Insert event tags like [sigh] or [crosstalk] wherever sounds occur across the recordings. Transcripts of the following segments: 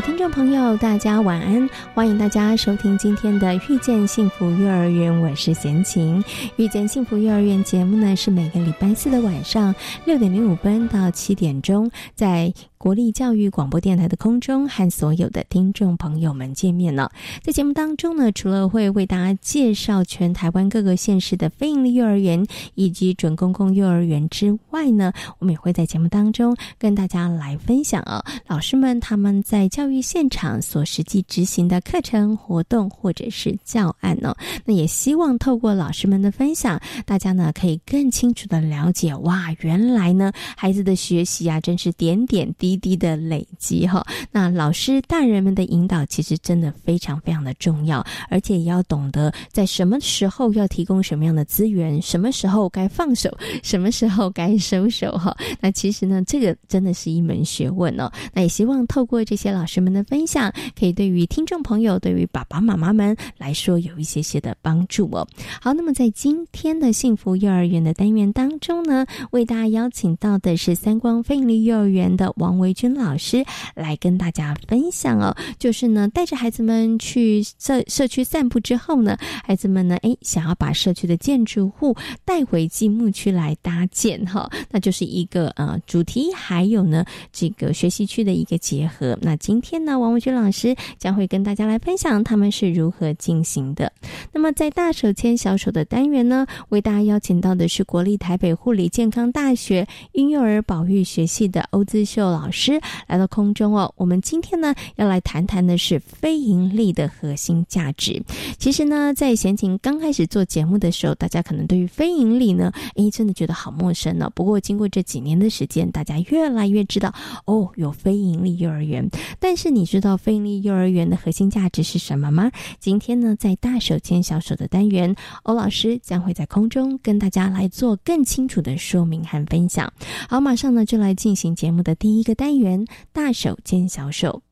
听众朋友，大家晚安！欢迎大家收听今天的《遇见幸福幼儿园》，我是贤琴。《遇见幸福幼儿园》节目呢，是每个礼拜四的晚上六点零五分到七点钟，在。国立教育广播电台的空中和所有的听众朋友们见面了。在节目当中呢，除了会为大家介绍全台湾各个县市的非营利幼儿园以及准公共幼儿园之外呢，我们也会在节目当中跟大家来分享啊，老师们他们在教育现场所实际执行的课程活动或者是教案呢。那也希望透过老师们的分享，大家呢可以更清楚的了解哇，原来呢孩子的学习啊，真是点点滴。滴的累积哈，那老师大人们的引导其实真的非常非常的重要，而且也要懂得在什么时候要提供什么样的资源，什么时候该放手，什么时候该收手哈。那其实呢，这个真的是一门学问哦。那也希望透过这些老师们的分享，可以对于听众朋友，对于爸爸妈妈们来说有一些些的帮助哦。好，那么在今天的幸福幼儿园的单元当中呢，为大家邀请到的是三光飞利幼儿园的王。维军老师来跟大家分享哦，就是呢，带着孩子们去社社区散步之后呢，孩子们呢，哎，想要把社区的建筑物带回积木区来搭建哈，那就是一个呃主题，还有呢这个学习区的一个结合。那今天呢，王维军老师将会跟大家来分享他们是如何进行的。那么在大手牵小手的单元呢，为大家邀请到的是国立台北护理健康大学婴幼儿保育学系的欧姿秀老。老师来到空中哦，我们今天呢要来谈谈的是非盈利的核心价值。其实呢，在闲情刚开始做节目的时候，大家可能对于非盈利呢，诶，真的觉得好陌生呢。不过经过这几年的时间，大家越来越知道哦，有非盈利幼儿园。但是你知道非盈利幼儿园的核心价值是什么吗？今天呢，在大手牵小手的单元，欧老师将会在空中跟大家来做更清楚的说明和分享。好，马上呢就来进行节目的第一个。单元大手牵小手，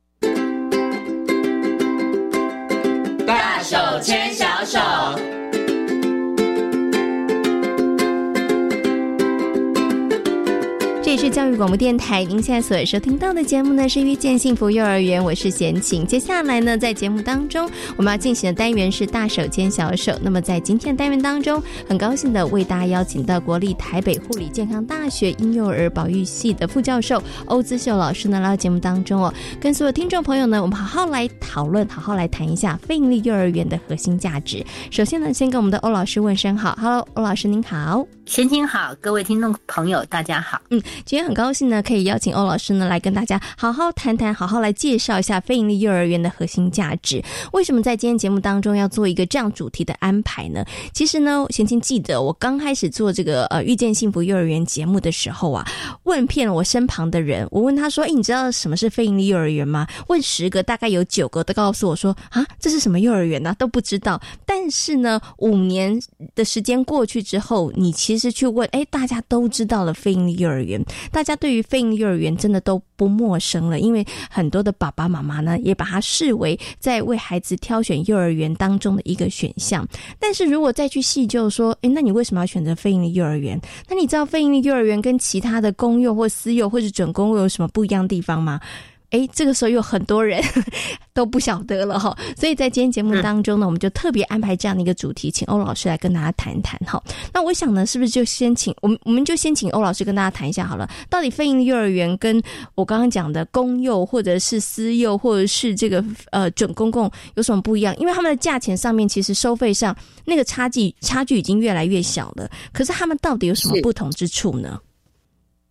大手牵小手。是教育广播电台，您现在所收听到的节目呢是遇见幸福幼儿园，我是贤琴。接下来呢，在节目当中我们要进行的单元是大手牵小手。那么在今天的单元当中，很高兴的为大家邀请到国立台北护理健康大学婴幼儿保育系的副教授欧姿秀老师呢来到节目当中哦，跟所有听众朋友呢，我们好好来讨论，好好来谈一下非盈利幼儿园的核心价值。首先呢，先跟我们的欧老师问声好，Hello，欧老师您好，贤晴好，各位听众朋友大家好，嗯。今天很高兴呢，可以邀请欧老师呢来跟大家好好谈谈，好好来介绍一下非盈利幼儿园的核心价值。为什么在今天节目当中要做一个这样主题的安排呢？其实呢，贤青记得我刚开始做这个呃遇见幸福幼儿园节目的时候啊，问遍了我身旁的人，我问他说：“哎，你知道什么是非盈利幼儿园吗？”问十个，大概有九个都告诉我说：“啊，这是什么幼儿园呢？都不知道。”但是呢，五年的时间过去之后，你其实实去问，哎，大家都知道了非营利幼儿园。大家对于飞鹰幼儿园真的都不陌生了，因为很多的爸爸妈妈呢，也把它视为在为孩子挑选幼儿园当中的一个选项。但是如果再去细究说，诶，那你为什么要选择飞鹰幼儿园？那你知道飞鹰幼儿园跟其他的公幼或私幼或者准公幼有什么不一样的地方吗？哎，这个时候有很多人 [laughs] 都不晓得了哈，所以在今天节目当中呢，我们就特别安排这样的一个主题，请欧老师来跟大家谈一谈哈。那我想呢，是不是就先请我们，我们就先请欧老师跟大家谈一下好了。到底非营幼儿园跟我刚刚讲的公幼或者是私幼或者是这个呃准公共有什么不一样？因为他们的价钱上面其实收费上那个差距差距已经越来越小了，可是他们到底有什么不同之处呢？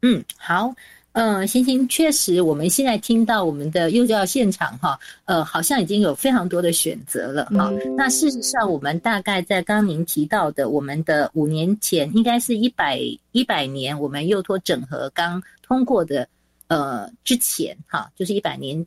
嗯，好。嗯，星星确实，我们现在听到我们的幼教现场哈，呃，好像已经有非常多的选择了哈。那事实上，我们大概在刚您提到的，我们的五年前，应该是一百一百年，我们幼托整合刚通过的，呃，之前哈，就是一百年。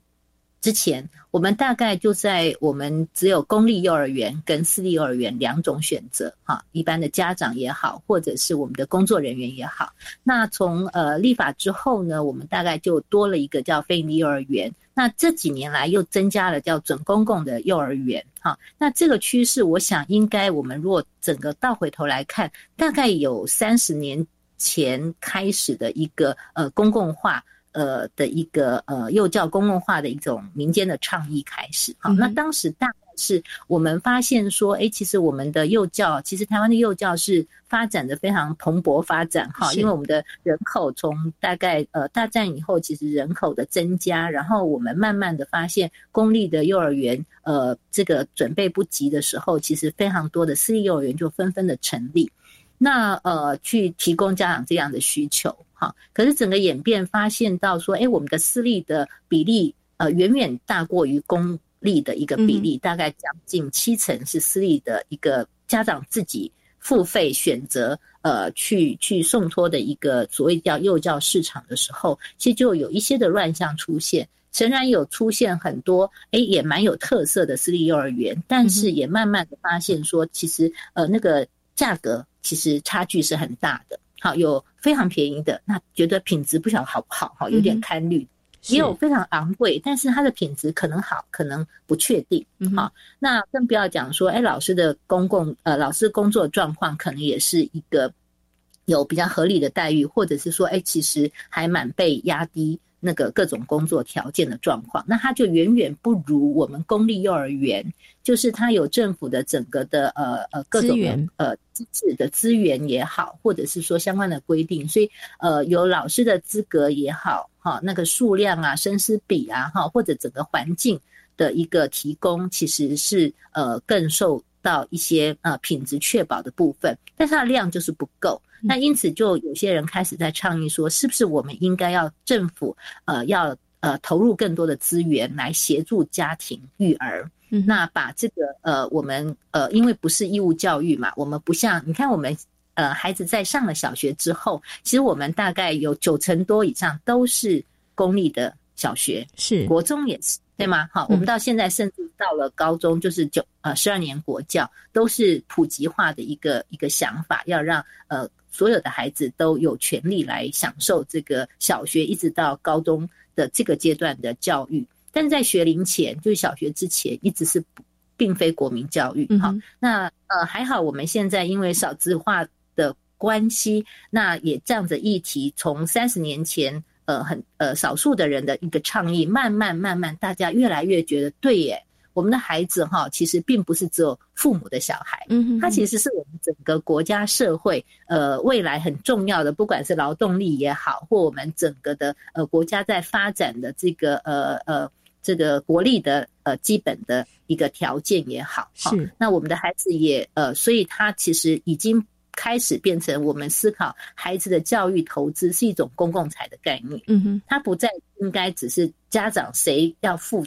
之前，我们大概就在我们只有公立幼儿园跟私立幼儿园两种选择，哈，一般的家长也好，或者是我们的工作人员也好。那从呃立法之后呢，我们大概就多了一个叫非营利幼儿园。那这几年来又增加了叫准公共的幼儿园，哈。那这个趋势，我想应该我们如果整个倒回头来看，大概有三十年前开始的一个呃公共化。呃的一个呃幼教公共化的一种民间的倡议开始，好，那当时大概是我们发现说，哎，其实我们的幼教，其实台湾的幼教是发展的非常蓬勃发展，哈，因为我们的人口从大概呃大战以后，其实人口的增加，然后我们慢慢的发现公立的幼儿园，呃，这个准备不及的时候，其实非常多的私立幼儿园就纷纷的成立，那呃去提供家长这样的需求。好，可是整个演变发现到说，哎，我们的私立的比例，呃，远远大过于公立的一个比例，大概将近七成是私立的一个家长自己付费选择，呃，去去送托的一个所谓叫幼教市场的时候，其实就有一些的乱象出现。诚然有出现很多，哎，也蛮有特色的私立幼儿园，但是也慢慢的发现说，其实呃，那个价格其实差距是很大的。好，有非常便宜的，那觉得品质不晓得好不好，哈，有点堪虑；也有非常昂贵，但是它的品质可能好，可能不确定。好，那更不要讲说，哎，老师的公共呃，老师工作状况可能也是一个有比较合理的待遇，或者是说，哎，其实还蛮被压低。那个各种工作条件的状况，那它就远远不如我们公立幼儿园，就是它有政府的整个的呃呃各种呃资质的资源也好，或者是说相关的规定，所以呃有老师的资格也好，哈那个数量啊、生师比啊，哈或者整个环境的一个提供，其实是呃更受到一些呃品质确保的部分，但它的量就是不够。那因此，就有些人开始在倡议说，是不是我们应该要政府呃要呃投入更多的资源来协助家庭育儿？那把这个呃我们呃因为不是义务教育嘛，我们不像你看我们呃孩子在上了小学之后，其实我们大概有九成多以上都是公立的小学，是国中也是对吗？好，我们到现在甚至到了高中，就是九呃十二年国教都是普及化的一个一个想法，要让呃。所有的孩子都有权利来享受这个小学一直到高中的这个阶段的教育，但是在学龄前，就是小学之前，一直是并非国民教育。好，那呃还好，我们现在因为少子化的关系，那也这样子议题，从三十年前呃很呃少数的人的一个倡议，慢慢慢慢，大家越来越觉得对耶。我们的孩子哈，其实并不是只有父母的小孩，嗯，他其实是我们整个国家社会呃未来很重要的，不管是劳动力也好，或我们整个的呃国家在发展的这个呃呃这个国力的呃基本的一个条件也好，是。那我们的孩子也呃，所以他其实已经开始变成我们思考孩子的教育投资是一种公共财的概念，嗯哼，它不再应该只是家长谁要付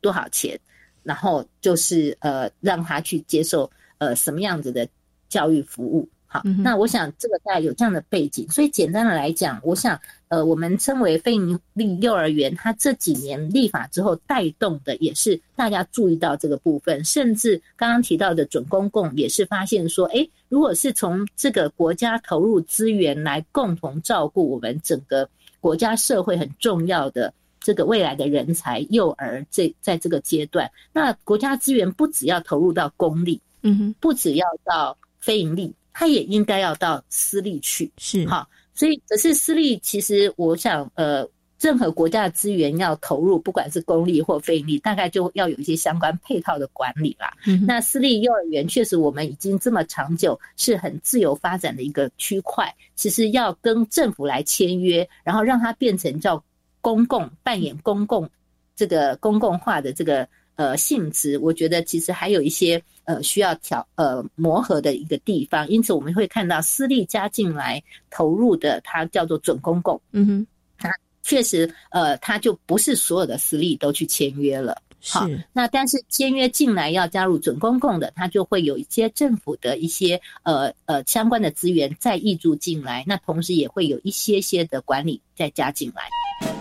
多少钱。然后就是呃，让他去接受呃什么样子的教育服务，好，那我想这个大概有这样的背景，所以简单的来讲，我想呃，我们称为非盈利幼儿园，它这几年立法之后带动的也是大家注意到这个部分，甚至刚刚提到的准公共也是发现说，哎，如果是从这个国家投入资源来共同照顾我们整个国家社会很重要的。这个未来的人才，幼儿这在这个阶段，那国家资源不只要投入到公立，嗯哼，不只要到非盈利，它也应该要到私立去，是哈。所以，可是私立，其实我想，呃，任何国家的资源要投入，不管是公立或非盈利，大概就要有一些相关配套的管理啦。那私立幼儿园确实，我们已经这么长久，是很自由发展的一个区块，其实要跟政府来签约，然后让它变成叫。公共扮演公共这个公共化的这个呃性质，我觉得其实还有一些呃需要调呃磨合的一个地方，因此我们会看到私立加进来投入的，它叫做准公共，嗯哼，它确实，呃，它就不是所有的私立都去签约了。好，那但是签约进来要加入准公共的，它就会有一些政府的一些呃呃相关的资源再挹注进来，那同时也会有一些些的管理再加进来。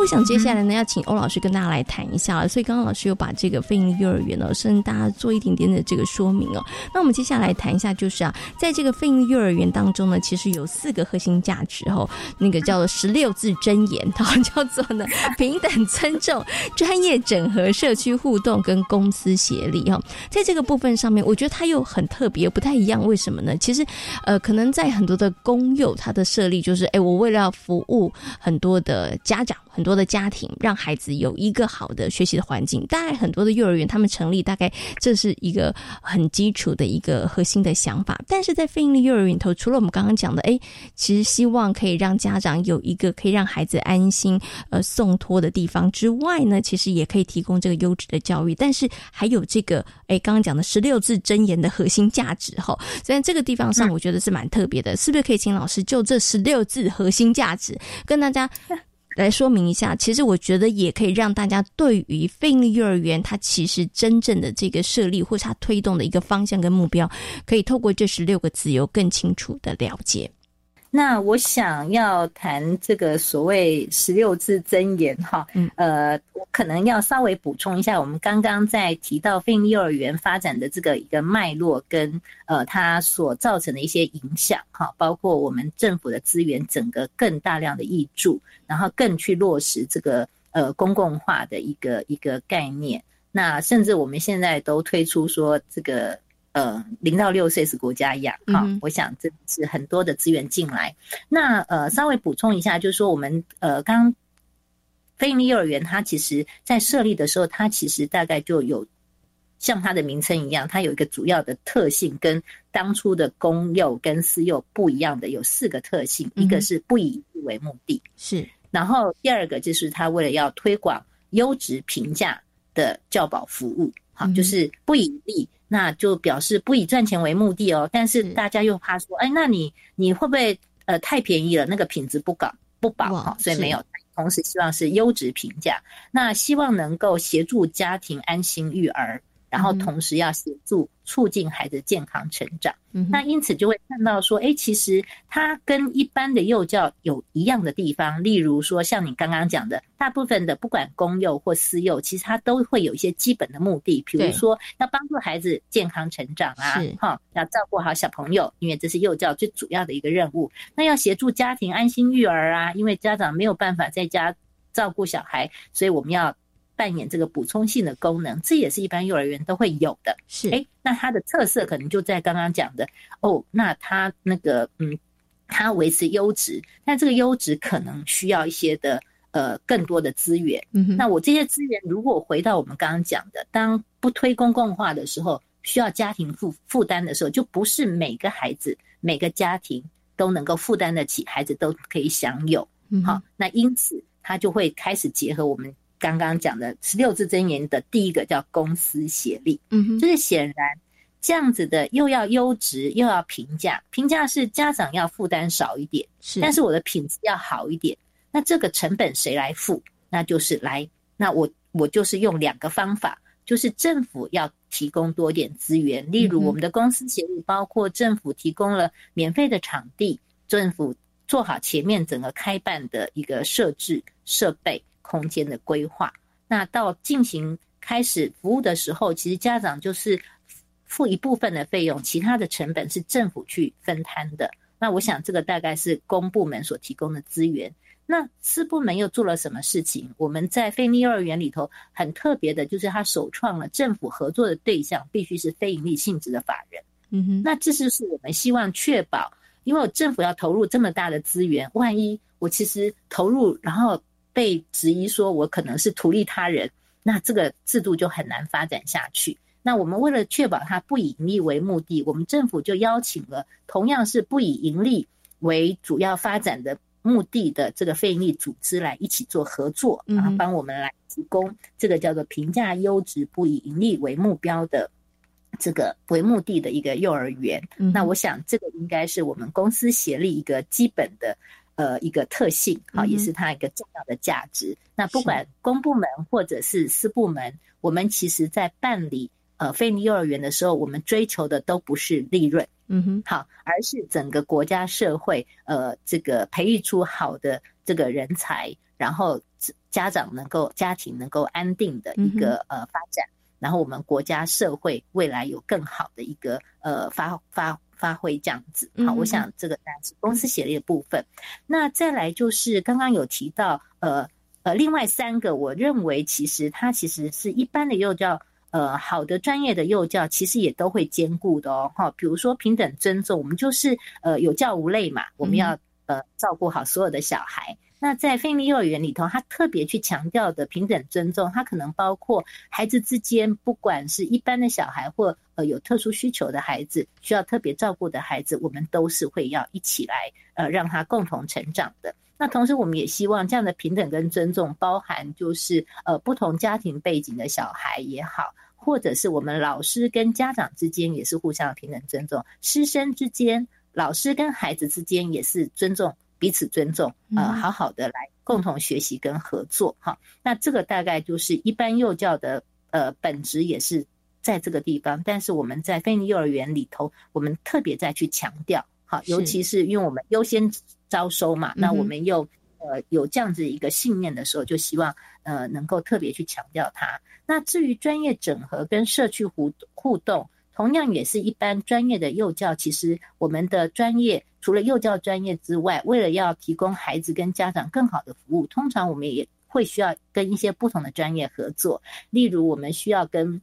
我想接下来呢，要请欧老师跟大家来谈一下了。所以刚刚老师有把这个非营利幼儿园呢，跟大家做一点点的这个说明哦。那我们接下来谈一下，就是啊，在这个非营利幼儿园当中呢，其实有四个核心价值哦，那个叫做十六字真言，它叫做呢 [laughs] 平等、尊重、专业、整合、社区互动跟公司协力哈。在这个部分上面，我觉得它又很特别，不太一样。为什么呢？其实呃，可能在很多的公幼，它的设立就是，哎，我为了要服务很多的家长。很多的家庭让孩子有一个好的学习的环境，大概很多的幼儿园他们成立，大概这是一个很基础的一个核心的想法。但是在非营利幼儿园里头，除了我们刚刚讲的，哎，其实希望可以让家长有一个可以让孩子安心呃送托的地方之外呢，其实也可以提供这个优质的教育。但是还有这个哎，刚刚讲的十六字真言的核心价值哈，所以这个地方上我觉得是蛮特别的，是不是可以请老师就这十六字核心价值跟大家？来说明一下，其实我觉得也可以让大家对于非营利幼儿园它其实真正的这个设立或是它推动的一个方向跟目标，可以透过这十六个字有更清楚的了解。那我想要谈这个所谓十六字真言哈，呃，我可能要稍微补充一下，我们刚刚在提到非营幼儿园发展的这个一个脉络跟呃它所造成的一些影响哈，包括我们政府的资源整个更大量的挹注，然后更去落实这个呃公共化的一个一个概念，那甚至我们现在都推出说这个。呃，零到六岁是国家养哈，我想这是很多的资源进来。那呃，稍微补充一下，就是说我们呃，刚非营利幼儿园它其实在设立的时候，它其实大概就有像它的名称一样，它有一个主要的特性，跟当初的公幼跟私幼不一样的有四个特性，一个是不以利为目的，是，然后第二个就是它为了要推广优质平价的教保服务，好，就是不以利。那就表示不以赚钱为目的哦，但是大家又怕说，哎，那你你会不会呃太便宜了，那个品质不高不保哈，所以没有。同时希望是优质评价，那希望能够协助家庭安心育儿。然后同时要协助促进孩子健康成长，那因此就会看到说，哎，其实它跟一般的幼教有一样的地方，例如说像你刚刚讲的，大部分的不管公幼或私幼，其实它都会有一些基本的目的，比如说要帮助孩子健康成长啊，哈，要照顾好小朋友，因为这是幼教最主要的一个任务。那要协助家庭安心育儿啊，因为家长没有办法在家照顾小孩，所以我们要。扮演这个补充性的功能，这也是一般幼儿园都会有的。是，哎，那它的特色可能就在刚刚讲的哦。那它那个，嗯，它维持优质，但这个优质可能需要一些的呃更多的资源。嗯，那我这些资源如果回到我们刚刚讲的，当不推公共化的时候，需要家庭负负担的时候，就不是每个孩子、每个家庭都能够负担得起，孩子都可以享有。好，那因此他就会开始结合我们。刚刚讲的十六字真言的第一个叫公私协力，嗯哼，就是显然这样子的又要优质又要平价，平价是家长要负担少一点，是，但是我的品质要好一点，那这个成本谁来付？那就是来，那我我就是用两个方法，就是政府要提供多点资源，例如我们的公司协力，包括政府提供了免费的场地，政府做好前面整个开办的一个设置设备。空间的规划，那到进行开始服务的时候，其实家长就是付一部分的费用，其他的成本是政府去分摊的。那我想这个大概是公部门所提供的资源。那私部门又做了什么事情？我们在非利幼儿园里头很特别的，就是他首创了政府合作的对象必须是非盈利性质的法人。嗯哼，那这就是我们希望确保，因为政府要投入这么大的资源，万一我其实投入然后。被质疑说，我可能是图利他人，那这个制度就很难发展下去。那我们为了确保它不以盈利为目的，我们政府就邀请了同样是不以盈利为主要发展的目的的这个非营利组织来一起做合作，然后帮我们来提供这个叫做评价优质不以盈利为目标的这个为目的的一个幼儿园。那我想这个应该是我们公司协力一个基本的呃一个特性，好，也是它一个重要的价值。那不管公部门或者是私部门，我们其实在办理呃非利幼儿园的时候，我们追求的都不是利润。嗯哼，好，而是整个国家社会，呃，这个培育出好的这个人才，然后家长能够家庭能够安定的一个呃发展，然后我们国家社会未来有更好的一个呃发发发挥这样子。好，我想这个当然是公司协力的部分。那再来就是刚刚有提到，呃呃，另外三个，我认为其实它其实是一般的幼教。呃，好的专业的幼教其实也都会兼顾的哦，哈，比如说平等尊重，我们就是呃有教无类嘛，我们要呃照顾好所有的小孩。那在菲利幼儿园里头，他特别去强调的平等尊重，它可能包括孩子之间，不管是一般的小孩或呃有特殊需求的孩子，需要特别照顾的孩子，我们都是会要一起来呃让他共同成长的。那同时，我们也希望这样的平等跟尊重，包含就是呃不同家庭背景的小孩也好，或者是我们老师跟家长之间也是互相平等尊重，师生之间、老师跟孩子之间也是尊重彼此尊重，呃，好好的来共同学习跟合作哈。那这个大概就是一般幼教的呃本质也是在这个地方，但是我们在非尼幼儿园里头，我们特别再去强调，哈，尤其是因为我们优先。招收嘛，那我们又呃有这样子一个信念的时候，就希望呃能够特别去强调它。那至于专业整合跟社区互互动，同样也是一般专业的幼教。其实我们的专业除了幼教专业之外，为了要提供孩子跟家长更好的服务，通常我们也会需要跟一些不同的专业合作。例如，我们需要跟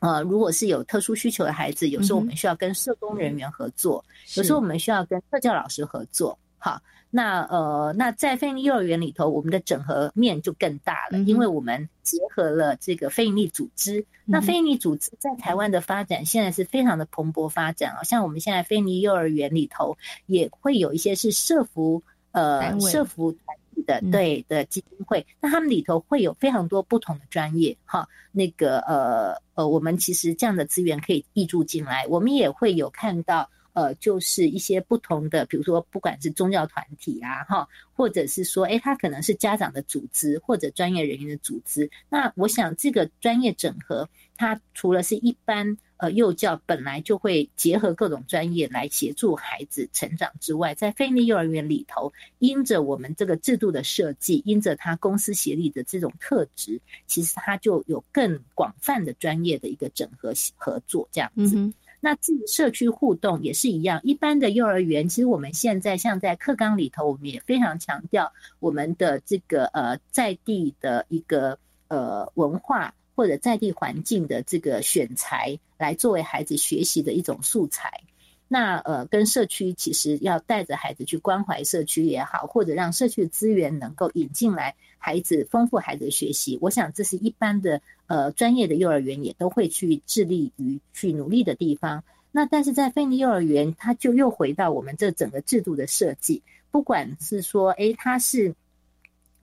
呃如果是有特殊需求的孩子，有时候我们需要跟社工人员合作，有时候我们需要跟特教老师合作。好，那呃，那在非营利幼儿园里头，我们的整合面就更大了，因为我们结合了这个非营利组织。那非营利组织在台湾的发展现在是非常的蓬勃发展啊，像我们现在非营利幼儿园里头也会有一些是社服呃社服团体的对的基金会，那他们里头会有非常多不同的专业哈，那个呃呃，我们其实这样的资源可以挹注进来，我们也会有看到。呃，就是一些不同的，比如说，不管是宗教团体啊，哈，或者是说，哎，他可能是家长的组织或者专业人员的组织。那我想，这个专业整合，它除了是一般呃幼教本来就会结合各种专业来协助孩子成长之外，在非利幼儿园里头，因着我们这个制度的设计，因着他公司协力的这种特质，其实它就有更广泛的专业的一个整合合作这样子。那至于社区互动也是一样，一般的幼儿园，其实我们现在像在课纲里头，我们也非常强调我们的这个呃在地的一个呃文化或者在地环境的这个选材，来作为孩子学习的一种素材。那呃，跟社区其实要带着孩子去关怀社区也好，或者让社区的资源能够引进来，孩子丰富孩子的学习。我想这是一般的呃专业的幼儿园也都会去致力于去努力的地方。那但是在菲尼幼儿园，它就又回到我们这整个制度的设计，不管是说，诶，它是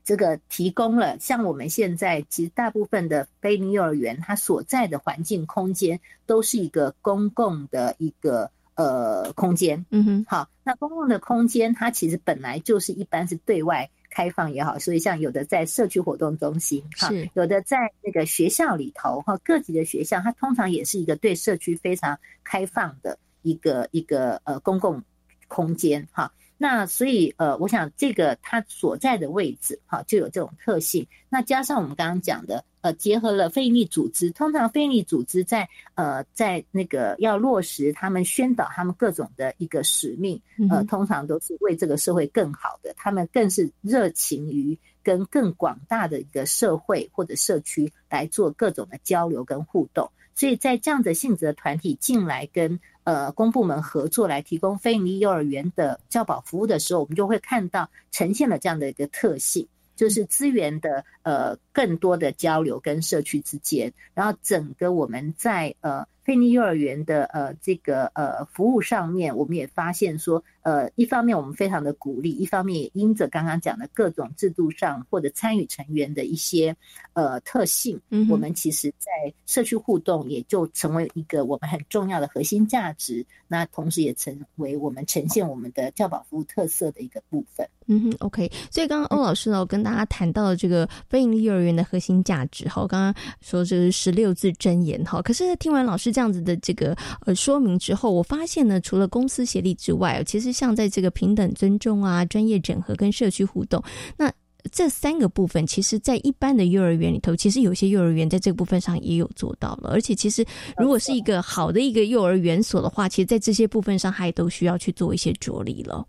这个提供了像我们现在其实大部分的菲尼幼儿园，它所在的环境空间都是一个公共的一个。呃，空间，嗯哼，好，那公共的空间，它其实本来就是一般是对外开放也好，所以像有的在社区活动中心，哈有的在那个学校里头，哈，各级的学校，它通常也是一个对社区非常开放的一个一个呃公共空间，哈。那所以，呃，我想这个它所在的位置，哈，就有这种特性。那加上我们刚刚讲的，呃，结合了非营利组织，通常非营利组织在，呃，在那个要落实他们宣导他们各种的一个使命，呃，通常都是为这个社会更好的，他们更是热情于跟更广大的一个社会或者社区来做各种的交流跟互动。所以在这样的性质的团体进来跟。呃，公部门合作来提供非营利幼儿园的教保服务的时候，我们就会看到呈现了这样的一个特性，就是资源的呃更多的交流跟社区之间，然后整个我们在呃菲尼幼儿园的呃这个呃服务上面，我们也发现说，呃，一方面我们非常的鼓励，一方面也因着刚刚讲的各种制度上或者参与成员的一些呃特性，嗯我们其实在社区互动也就成为一个我们很重要的核心价值。那同时也成为我们呈现我们的教保服务特色的一个部分。嗯哼，OK。所以刚刚欧老师呢，我跟大家谈到这个非营利幼儿园的核心价值，哈，刚刚说这是十六字真言，哈。可是听完老师这样子的这个呃说明之后，我发现呢，除了公司协力之外，其实像在这个平等尊重啊、专业整合跟社区互动，那。这三个部分，其实，在一般的幼儿园里头，其实有些幼儿园在这个部分上也有做到了。而且，其实如果是一个好的一个幼儿园所的话，其实，在这些部分上，还都需要去做一些着力了。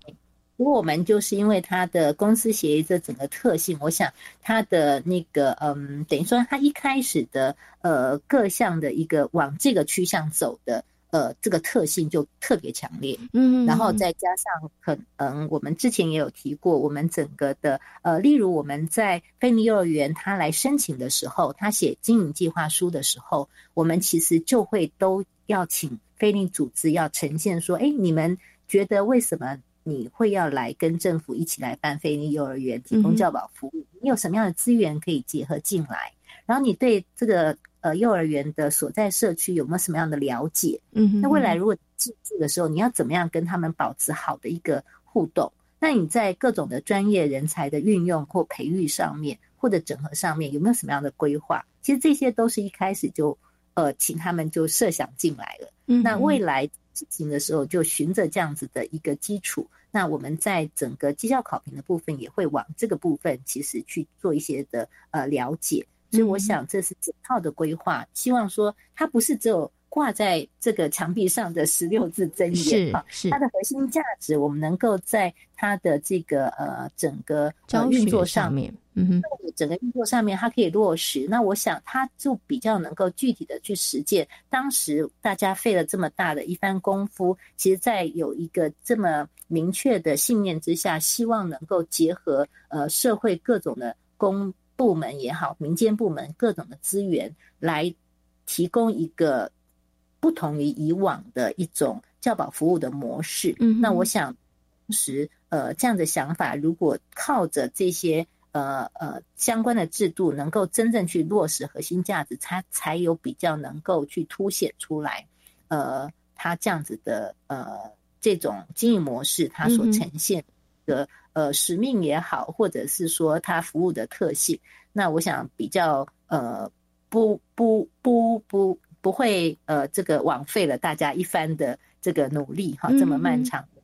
不过，我们就是因为它的公司协议这整个特性，我想它的那个，嗯，等于说它一开始的呃各项的一个往这个趋向走的。呃，这个特性就特别强烈，嗯，然后再加上可能我们之前也有提过，我们整个的呃，例如我们在菲尼幼儿园他来申请的时候，他写经营计划书的时候，我们其实就会都要请菲尼组织要呈现说，哎，你们觉得为什么你会要来跟政府一起来办菲利幼儿园提供教保服务？你有什么样的资源可以结合进来？然后你对这个。呃，幼儿园的所在社区有没有什么样的了解？嗯，那未来如果进驻的时候，你要怎么样跟他们保持好的一个互动？那你在各种的专业人才的运用或培育上面，或者整合上面，有没有什么样的规划？其实这些都是一开始就呃，请他们就设想进来了。嗯，那未来执行的时候，就循着这样子的一个基础，那我们在整个绩效考评的部分，也会往这个部分其实去做一些的呃了解。所以我想，这是整套的规划。希望说，它不是只有挂在这个墙壁上的十六字真言啊，是它的核心价值，我们能够在它的这个呃整个运作上面，嗯哼，整个运作上面它可以落实。那我想，它就比较能够具体的去实践。当时大家费了这么大的一番功夫，其实，在有一个这么明确的信念之下，希望能够结合呃社会各种的公。部门也好，民间部门各种的资源来提供一个不同于以往的一种教保服务的模式。嗯，那我想，同时呃这样的想法，如果靠着这些呃呃相关的制度，能够真正去落实核心价值，它才有比较能够去凸显出来。呃，它这样子的呃这种经营模式，它所呈现的。呃，使命也好，或者是说它服务的特性，那我想比较呃，不不不不不会呃，这个枉费了大家一番的这个努力哈，这么漫长的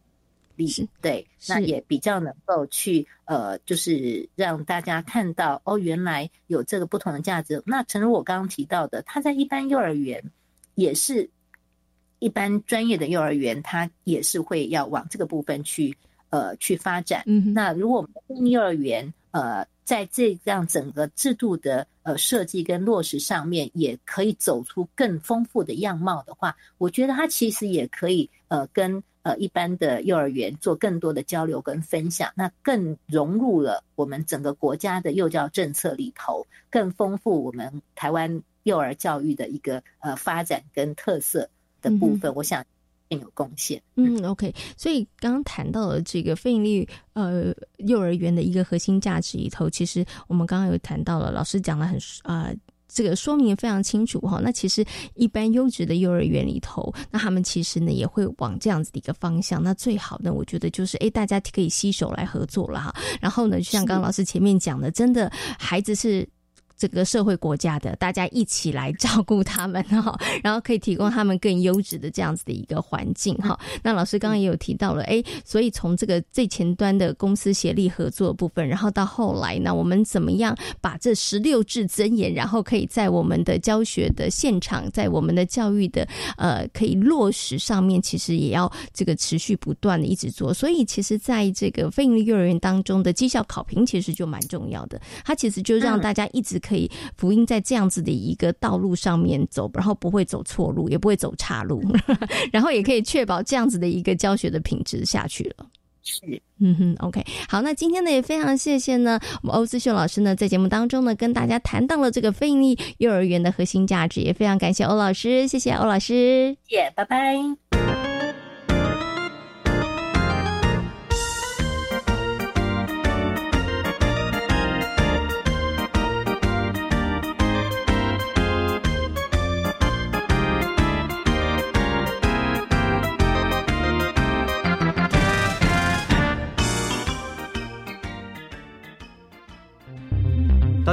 对，那也比较能够去呃，就是让大家看到哦，原来有这个不同的价值。那诚如我刚刚提到的，他在一般幼儿园也是一般专业的幼儿园，他也是会要往这个部分去。呃，去发展。嗯，那如果我们幼儿园，呃，在这样整个制度的呃设计跟落实上面，也可以走出更丰富的样貌的话，我觉得它其实也可以呃跟呃一般的幼儿园做更多的交流跟分享，那更融入了我们整个国家的幼教政策里头，更丰富我们台湾幼儿教育的一个呃发展跟特色的部分。我想。更有贡献。嗯，OK。所以刚刚谈到了这个非盈利呃幼儿园的一个核心价值里头，其实我们刚刚有谈到了，老师讲的很啊，这个说明非常清楚哈。那其实一般优质的幼儿园里头，那他们其实呢也会往这样子的一个方向。那最好呢，我觉得就是哎，大家可以携手来合作了哈。然后呢，就像刚刚老师前面讲的，真的孩子是。这个社会国家的，大家一起来照顾他们哈，[laughs] 然后可以提供他们更优质的这样子的一个环境哈。那老师刚刚也有提到了，哎，所以从这个最前端的公司协力合作部分，然后到后来，呢我们怎么样把这十六字真言，然后可以在我们的教学的现场，在我们的教育的呃可以落实上面，其实也要这个持续不断的一直做。所以其实在这个非营利幼儿园当中的绩效考评，其实就蛮重要的。它其实就让大家一直。可以福音在这样子的一个道路上面走，然后不会走错路，也不会走岔路，[laughs] 然后也可以确保这样子的一个教学的品质下去了。是。嗯哼，OK，好，那今天呢也非常谢谢呢，我们欧思秀老师呢在节目当中呢跟大家谈到了这个非营利幼儿园的核心价值，也非常感谢欧老师，谢谢欧老师，谢谢，拜拜。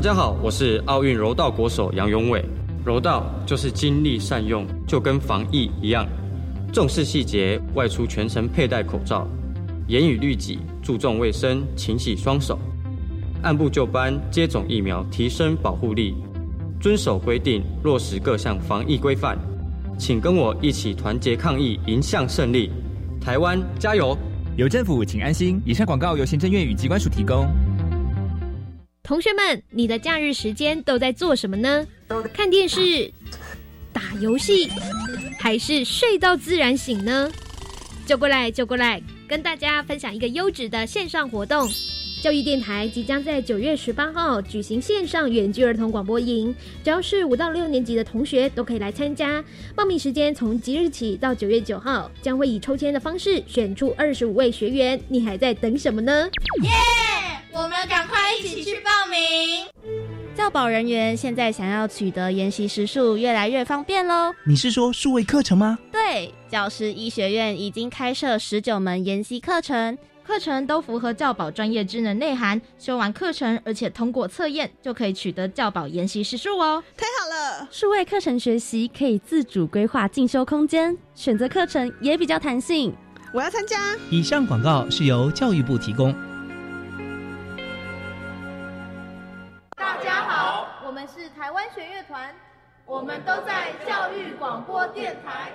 大家好，我是奥运柔道国手杨永伟。柔道就是精力善用，就跟防疫一样，重视细节，外出全程佩戴口罩，严以律己，注重卫生，勤洗双手，按部就班接种疫苗，提升保护力，遵守规定，落实各项防疫规范。请跟我一起团结抗疫，迎向胜利。台湾加油！有政府，请安心。以上广告由行政院与机关署提供。同学们，你的假日时间都在做什么呢？看电视、打游戏，还是睡到自然醒呢？就过来，就过来，跟大家分享一个优质的线上活动。教育电台即将在九月十八号举行线上远距儿童广播营，只要是五到六年级的同学都可以来参加。报名时间从即日起到九月九号，将会以抽签的方式选出二十五位学员。你还在等什么呢？耶！我们赶快一起去报名。教保人员现在想要取得研习时数越来越方便喽。你是说数位课程吗？对，教师医学院已经开设十九门研习课程。课程都符合教保专业职能内涵，修完课程而且通过测验，就可以取得教保研习时数哦。太好了！数位课程学习可以自主规划进修空间，选择课程也比较弹性。我要参加。以上广告是由教育部提供。是台湾弦乐团，我们都在教育广播电台。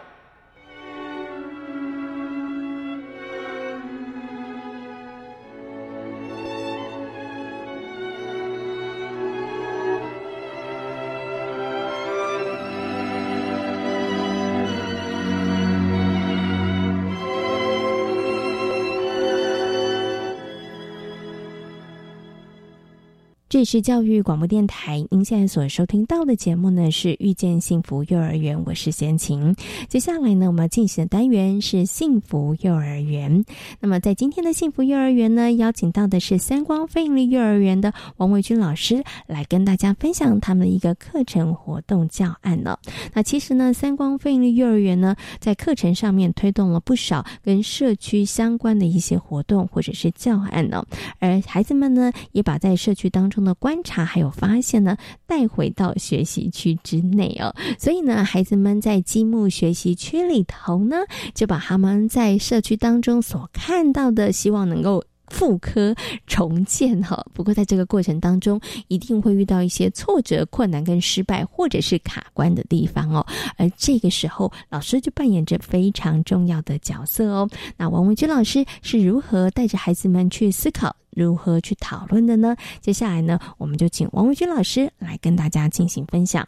这里是教育广播电台，您现在所收听到的节目呢是《遇见幸福幼儿园》，我是贤琴。接下来呢，我们要进行的单元是幸福幼儿园。那么在今天的幸福幼儿园呢，邀请到的是三光非营利幼儿园的王维军老师来跟大家分享他们的一个课程活动教案了。那其实呢，三光非营利幼儿园呢，在课程上面推动了不少跟社区相关的一些活动或者是教案呢，而孩子们呢，也把在社区当中。观察还有发现呢，带回到学习区之内哦。所以呢，孩子们在积木学习区里头呢，就把他们在社区当中所看到的，希望能够复刻重建哈。不过在这个过程当中，一定会遇到一些挫折、困难跟失败，或者是卡关的地方哦。而这个时候，老师就扮演着非常重要的角色哦。那王文君老师是如何带着孩子们去思考？如何去讨论的呢？接下来呢，我们就请王文军老师来跟大家进行分享。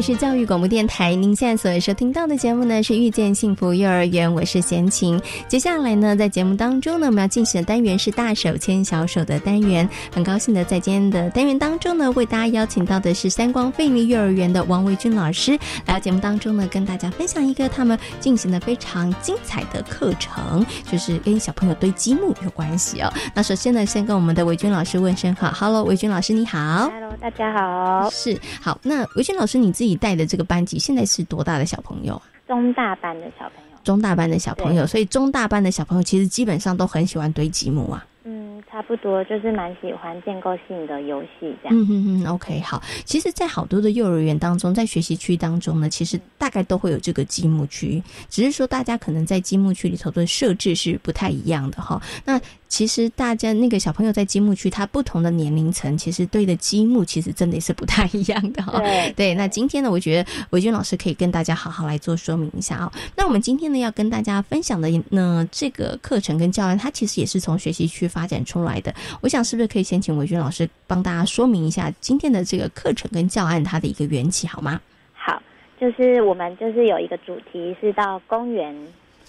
里是教育广播电台，您现在所收听到的节目呢是遇见幸福幼儿园，我是贤琴。接下来呢，在节目当中呢，我们要进行的单元是大手牵小手的单元。很高兴的在今天的单元当中呢，为大家邀请到的是三光费力幼儿园的王维军老师来到节目当中呢，跟大家分享一个他们进行的非常精彩的课程，就是跟小朋友堆积木有关系哦。那首先呢，先跟我们的维军老师问声好，Hello，维军老师你好，Hello，大家好，是好。那维军老师你。自己带的这个班级现在是多大的小朋友？中大班的小朋友。中大班的小朋友，所以中大班的小朋友其实基本上都很喜欢堆积木啊。嗯，差不多就是蛮喜欢建构性的游戏这样。嗯嗯嗯，OK，好。其实，在好多的幼儿园当中，在学习区当中呢，其实大概都会有这个积木区，只是说大家可能在积木区里头的设置是不太一样的哈。那其实大家那个小朋友在积木区，他不同的年龄层，其实对的积木其实真的是不太一样的哈。对 [laughs] 对，那今天呢，我觉得伟军老师可以跟大家好好来做说明一下哦。那我们今天呢，要跟大家分享的呢，这个课程跟教案，它其实也是从学习区发展出来的。我想是不是可以先请伟军老师帮大家说明一下今天的这个课程跟教案它的一个缘起好吗？好，就是我们就是有一个主题是到公园，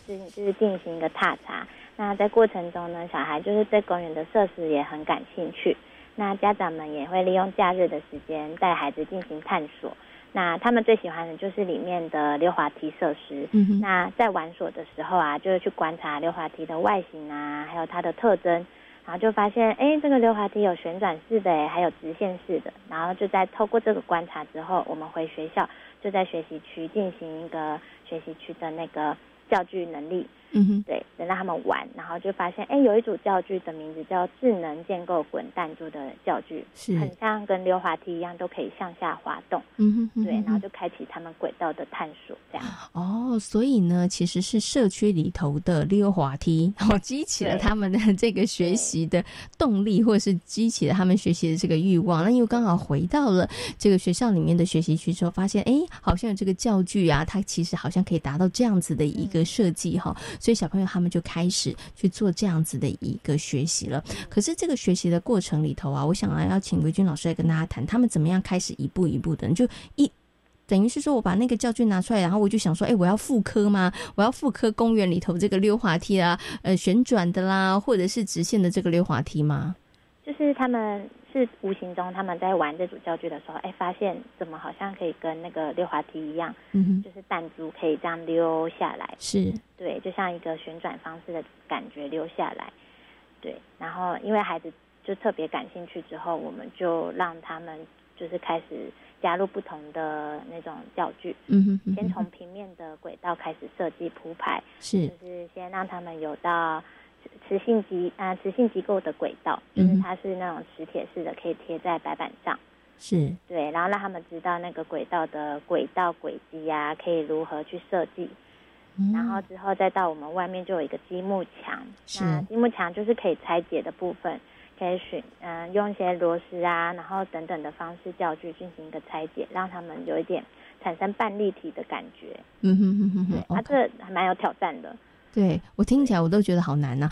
是就是进行一个踏查。那在过程中呢，小孩就是对公园的设施也很感兴趣。那家长们也会利用假日的时间带孩子进行探索。那他们最喜欢的就是里面的溜滑梯设施。嗯那在玩耍的时候啊，就是去观察溜滑梯的外形啊，还有它的特征。然后就发现，哎，这个溜滑梯有旋转式的，还有直线式的。然后就在透过这个观察之后，我们回学校就在学习区进行一个学习区的那个教具能力。嗯哼，对，等到他们玩，然后就发现，哎，有一组教具的名字叫智能建构滚弹珠的教具，是很像跟溜滑梯一样，都可以向下滑动。嗯哼，对，然后就开启他们轨道的探索，这样。哦，所以呢，其实是社区里头的溜滑梯，然后激起了他们的 [laughs] 这个学习的动力，或者是激起了他们学习的这个欲望。那因为刚好回到了这个学校里面的学习区之后，发现，哎，好像有这个教具啊，它其实好像可以达到这样子的一个设计哈。所以小朋友他们就开始去做这样子的一个学习了。可是这个学习的过程里头啊，我想啊，要请维军老师来跟大家谈，他们怎么样开始一步一步的，就一等于是说我把那个教具拿出来，然后我就想说，哎，我要复刻吗？我要复刻公园里头这个溜滑梯啊，呃，旋转的啦，或者是直线的这个溜滑梯吗？就是他们是无形中他们在玩这组教具的时候，哎，发现怎么好像可以跟那个溜滑梯一样，嗯，就是弹珠可以这样溜下来，是对，就像一个旋转方式的感觉溜下来，对。然后因为孩子就特别感兴趣之后，我们就让他们就是开始加入不同的那种教具，嗯哼嗯哼，先从平面的轨道开始设计铺排，是就是先让他们有到。磁性机啊，磁性机构的轨道，就是它是那种磁铁式的，可以贴在白板上。是对，然后让他们知道那个轨道的轨道轨迹呀，可以如何去设计。嗯、然后之后再到我们外面就有一个积木墙，那积木墙就是可以拆解的部分，可以选嗯用一些螺丝啊，然后等等的方式教具进行一个拆解，让他们有一点产生半立体的感觉。嗯哼哼哼哼，啊，这还蛮有挑战的。对我听起来我都觉得好难呐、啊。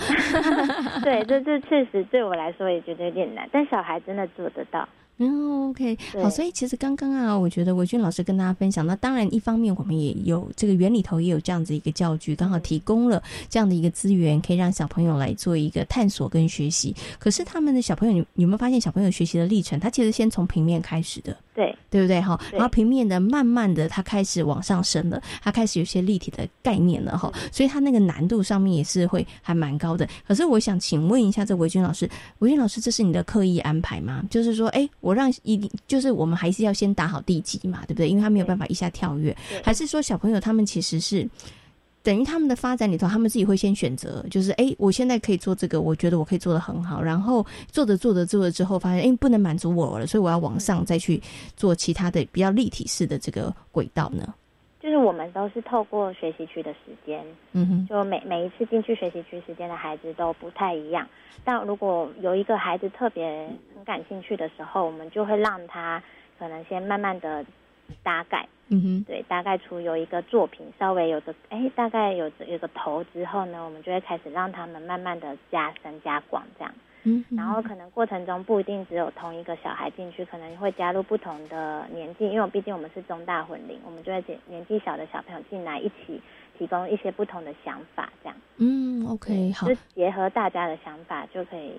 [laughs] 对，这这确实对我来说也觉得有点难，但小孩真的做得到。嗯，OK，好，所以其实刚刚啊，我觉得维军老师跟大家分享，那当然一方面我们也有这个园里头也有这样子一个教具，刚好提供了这样的一个资源，可以让小朋友来做一个探索跟学习。可是他们的小朋友，你有没有发现小朋友学习的历程？他其实先从平面开始的，对对不对？哈，然后平面的慢慢的他开始往上升了，他开始有些立体的概念了哈，所以他那个难度上面也是会还蛮高的。可是我想请问一下，这维军老师，维军老师，这是你的刻意安排吗？就是说，哎，我让一定就是我们还是要先打好地基嘛，对不对？因为他没有办法一下跳跃，还是说小朋友他们其实是等于他们的发展里头，他们自己会先选择，就是哎，我现在可以做这个，我觉得我可以做的很好，然后做着做着做着之后，发现哎，不能满足我了，所以我要往上再去做其他的比较立体式的这个轨道呢。就是我们都是透过学习区的时间，嗯哼，就每每一次进去学习区时间的孩子都不太一样。但如果有一个孩子特别很感兴趣的时候，我们就会让他可能先慢慢的大概，嗯哼，对，大概出有一个作品，稍微有个哎，大概有有个头之后呢，我们就会开始让他们慢慢的加深加广这样。嗯，然后可能过程中不一定只有同一个小孩进去，可能会加入不同的年纪，因为毕竟我们是中大混龄，我们就会年纪小的小朋友进来一起提供一些不同的想法，这样。嗯，OK，好，就结合大家的想法，就可以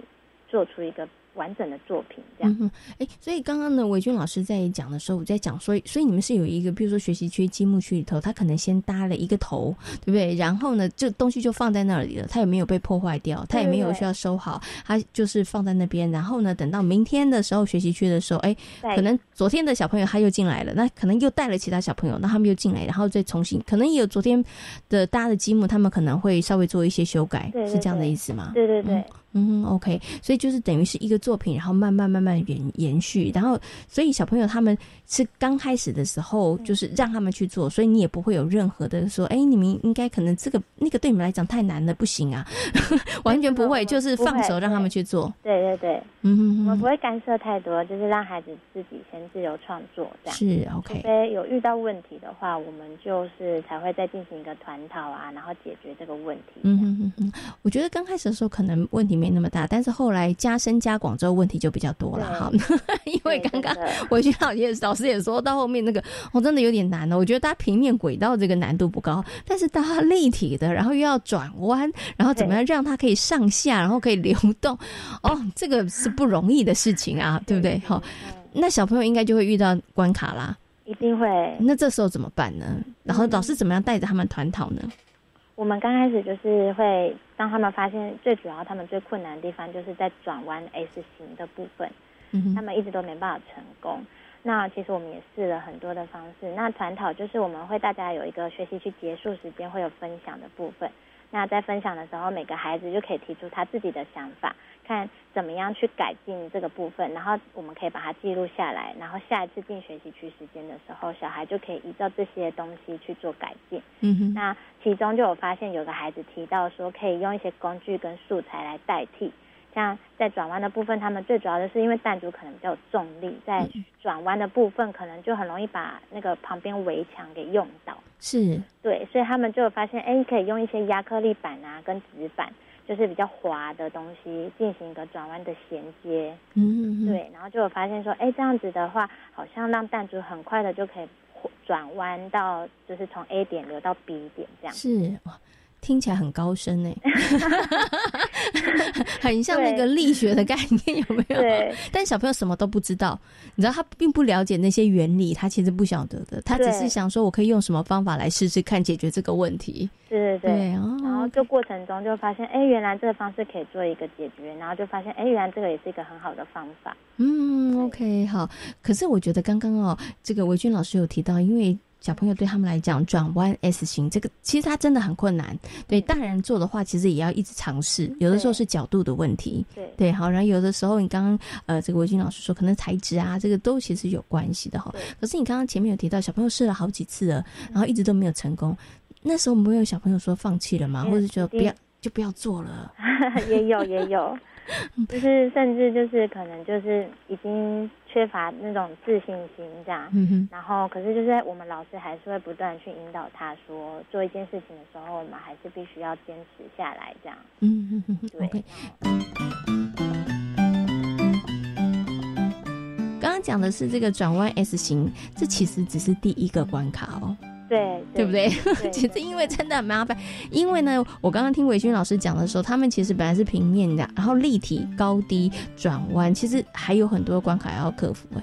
做出一个完整的作品，这样。嗯哎，所以刚刚呢，伟军老师在讲的时候，我在讲，所以所以你们是有一个，比如说学习区、积木区里头，他可能先搭了一个头，对不对？然后呢，就东西就放在那里了，它也没有被破坏掉，它也没有需要收好，它就是放在那边。然后呢，等到明天的时候，学习区的时候，哎，可能昨天的小朋友他又进来了，那可能又带了其他小朋友，那他们又进来，然后再重新，可能也有昨天的搭的积木，他们可能会稍微做一些修改，是这样的意思吗？对对对。嗯嗯，OK，所以就是等于是一个作品，然后慢慢慢慢延延续，然后所以小朋友他们是刚开始的时候，就是让他们去做，所以你也不会有任何的说，哎，你们应该可能这个那个对你们来讲太难了，不行啊，[laughs] 完全不会，就是放手让他们去做。对对对，嗯，我们不会干涉太多，就是让孩子自己先自由创作这样。是 OK，除非有遇到问题的话，我们就是才会再进行一个团讨啊，然后解决这个问题。嗯哼哼哼，我觉得刚开始的时候可能问题。没那么大，但是后来加深加广之后，问题就比较多了哈。因为刚刚我去老也老师也说到后面那个，我真的有点难哦。我觉得搭平面轨道这个难度不高，但是搭立体的，然后又要转弯，然后怎么样让它可以上下，然后可以流动，哦，[laughs] 这个是不容易的事情啊，对不对？好，那小朋友应该就会遇到关卡啦，一定会。那这时候怎么办呢？然后老师怎么样带着他们团讨呢？我们刚开始就是会当他们发现最主要他们最困难的地方就是在转弯 S 型的部分，嗯，他们一直都没办法成功。那其实我们也试了很多的方式。那团讨就是我们会大家有一个学习去结束时间，会有分享的部分。那在分享的时候，每个孩子就可以提出他自己的想法。看怎么样去改进这个部分，然后我们可以把它记录下来，然后下一次进学习区时间的时候，小孩就可以依照这些东西去做改进。嗯哼。那其中就有发现有个孩子提到说，可以用一些工具跟素材来代替，像在转弯的部分，他们最主要的是因为弹珠可能比较有重力，在转弯的部分可能就很容易把那个旁边围墙给用到。是。对，所以他们就发现，哎，可以用一些亚克力板啊，跟纸板。就是比较滑的东西进行一个转弯的衔接，嗯，对，然后就有发现说，哎，这样子的话，好像让弹珠很快的就可以转弯到，就是从 A 点流到 B 点这样。是哇。听起来很高深哎，[laughs] 很像那个力学的概念，有没有？对。但小朋友什么都不知道，你知道他并不了解那些原理，他其实不晓得的，他只是想说我可以用什么方法来试试看解决这个问题。对对对。然后这过程中就发现，哎，原来这个方式可以做一个解决，然后就发现，哎，原来这个也是一个很好的方法。嗯，OK，好。可是我觉得刚刚哦，这个维军老师有提到，因为。小朋友对他们来讲，转弯 S 型这个其实它真的很困难。对大人做的话，其实也要一直尝试。有的时候是角度的问题，对对，好。然后有的时候你刚刚呃，这个维军老师说，可能材质啊，这个都其实有关系的哈。可是你刚刚前面有提到，小朋友试了好几次了，然后一直都没有成功。那时候没有小朋友说放弃了吗？或者觉得不要就不要做了？也 [laughs] 有也有。[laughs] 就是甚至就是可能就是已经缺乏那种自信心这样，然后可是就是我们老师还是会不断去引导他说做一件事情的时候，我们还是必须要坚持下来这样。嗯嗯嗯，对。刚刚讲的是这个转弯 S 型，这其实只是第一个关卡哦。对，对不 [laughs] 对？其实因为真的很麻烦，因为呢，我刚刚听维勋老师讲的时候，他们其实本来是平面的，然后立体、高低、转弯，其实还有很多关卡要克服。哎，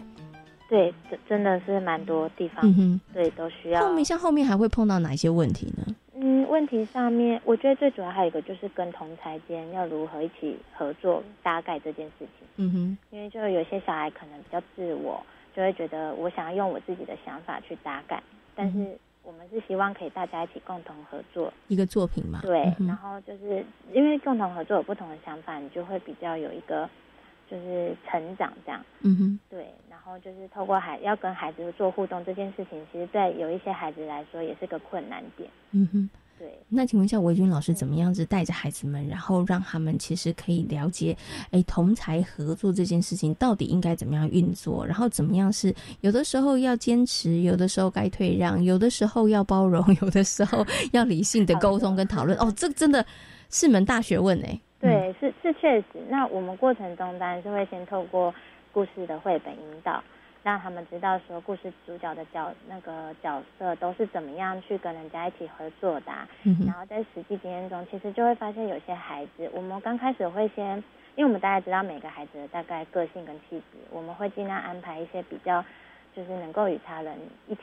对，真真的是蛮多地方，嗯对，都需要。后面像后面还会碰到哪些问题呢？嗯，问题上面，我觉得最主要还有一个就是跟同才间要如何一起合作搭盖这件事情。嗯哼，因为就有些小孩可能比较自我，就会觉得我想要用我自己的想法去搭盖，但是。我们是希望可以大家一起共同合作一个作品嘛？对，然后就是因为共同合作有不同的想法，你就会比较有一个就是成长这样。嗯哼，对，然后就是透过孩要跟孩子做互动这件事情，其实在有一些孩子来说也是个困难点。嗯哼。对，那请问一下维军老师，怎么样子带着孩子们，然后让他们其实可以了解，哎，同才合作这件事情到底应该怎么样运作，然后怎么样是有的时候要坚持，有的时候该退让，有的时候要包容，[laughs] 有的时候要理性的沟通跟讨论。哦，这真的是门大学问哎。对，是是确实。那我们过程中当然是会先透过故事的绘本引导。让他们知道说故事主角的角那个角色都是怎么样去跟人家一起合作的，然后在实际经验中，其实就会发现有些孩子，我们刚开始会先，因为我们大概知道每个孩子的大概个性跟气质，我们会尽量安排一些比较，就是能够与他人一起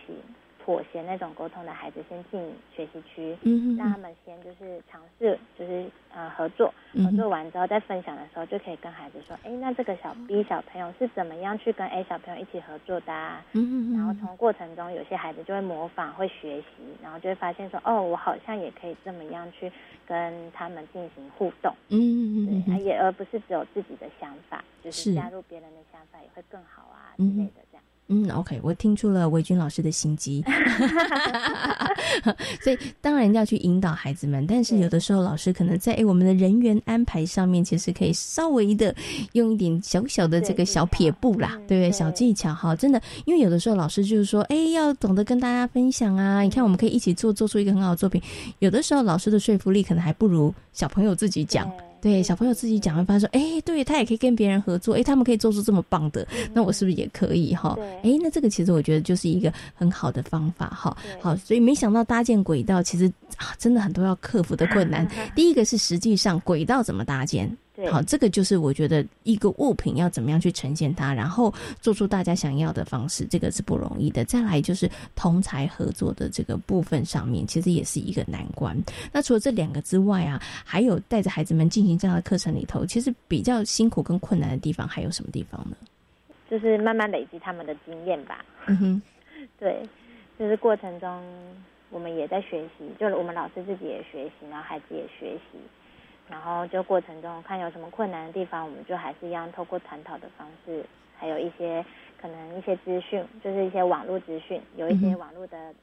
妥协那种沟通的孩子先进学习区，嗯，让他们先就是尝试，就是呃合作，合作完之后再分享的时候，就可以跟孩子说，哎，那这个小 B 小朋友是怎么样去跟 A 小朋友一起合作的啊？嗯然后从过程中，有些孩子就会模仿，会学习，然后就会发现说，哦，我好像也可以这么样去跟他们进行互动，嗯嗯嗯，也而不是只有自己的想法，就是加入别人的想法也会更好啊之类的。嗯，OK，我听出了维军老师的心机，[laughs] 所以当然要去引导孩子们，但是有的时候老师可能在我们的人员安排上面，其实可以稍微的用一点小小的这个小撇步啦，对不对？小技巧哈，真的，因为有的时候老师就是说，哎，要懂得跟大家分享啊，你看我们可以一起做，做出一个很好的作品。有的时候老师的说服力可能还不如小朋友自己讲。对小朋友自己讲，会发现说，哎，对他也可以跟别人合作，哎，他们可以做出这么棒的，那我是不是也可以哈？哎，那这个其实我觉得就是一个很好的方法哈。好，所以没想到搭建轨道，其实啊，真的很多要克服的困难。[laughs] 第一个是实际上轨道怎么搭建。好，这个就是我觉得一个物品要怎么样去呈现它，然后做出大家想要的方式，这个是不容易的。再来就是同才合作的这个部分上面，其实也是一个难关。那除了这两个之外啊，还有带着孩子们进行这样的课程里头，其实比较辛苦跟困难的地方还有什么地方呢？就是慢慢累积他们的经验吧。嗯哼，[laughs] 对，就是过程中我们也在学习，就是我们老师自己也学习，然后孩子也学习。然后就过程中看有什么困难的地方，我们就还是一样透过探讨的方式，还有一些可能一些资讯，就是一些网络资讯，有一些网络的影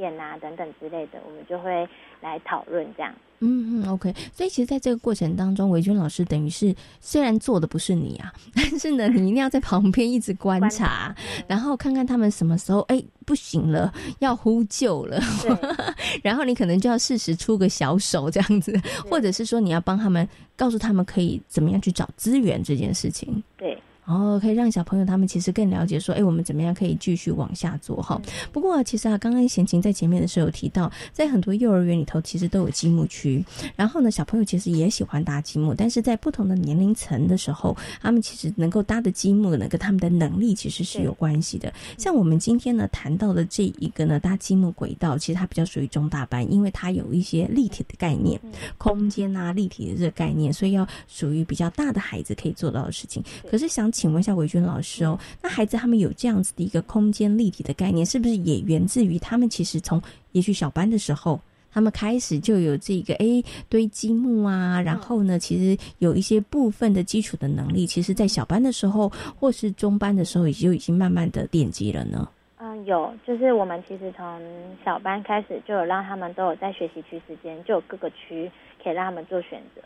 片啊等等之类的，我们就会来讨论这样。嗯嗯，OK。所以其实在这个过程当中，维军老师等于是虽然做的不是你啊，但是呢，你一定要在旁边一直观察，然后看看他们什么时候哎不行了，要呼救了，[laughs] 然后你可能就要适时出个小手这样子，或者是说你要帮他们告诉他们可以怎么样去找资源这件事情。对。然后可以让小朋友他们其实更了解说，哎，我们怎么样可以继续往下做哈？不过其实啊，刚刚贤琴在前面的时候有提到，在很多幼儿园里头其实都有积木区，然后呢，小朋友其实也喜欢搭积木，但是在不同的年龄层的时候，他们其实能够搭的积木呢，跟他们的能力其实是有关系的。像我们今天呢谈到的这一个呢搭积木轨道，其实它比较属于中大班，因为它有一些立体的概念、空间啊、立体的这个概念，所以要属于比较大的孩子可以做到的事情。可是想。请问一下伟军老师哦，那孩子他们有这样子的一个空间立体的概念，是不是也源自于他们其实从也许小班的时候，他们开始就有这个哎堆积木啊，然后呢，其实有一些部分的基础的能力，其实在小班的时候或是中班的时候，也就已经慢慢的奠基了呢。嗯，有，就是我们其实从小班开始就有让他们都有在学习区时间，就有各个区可以让他们做选择，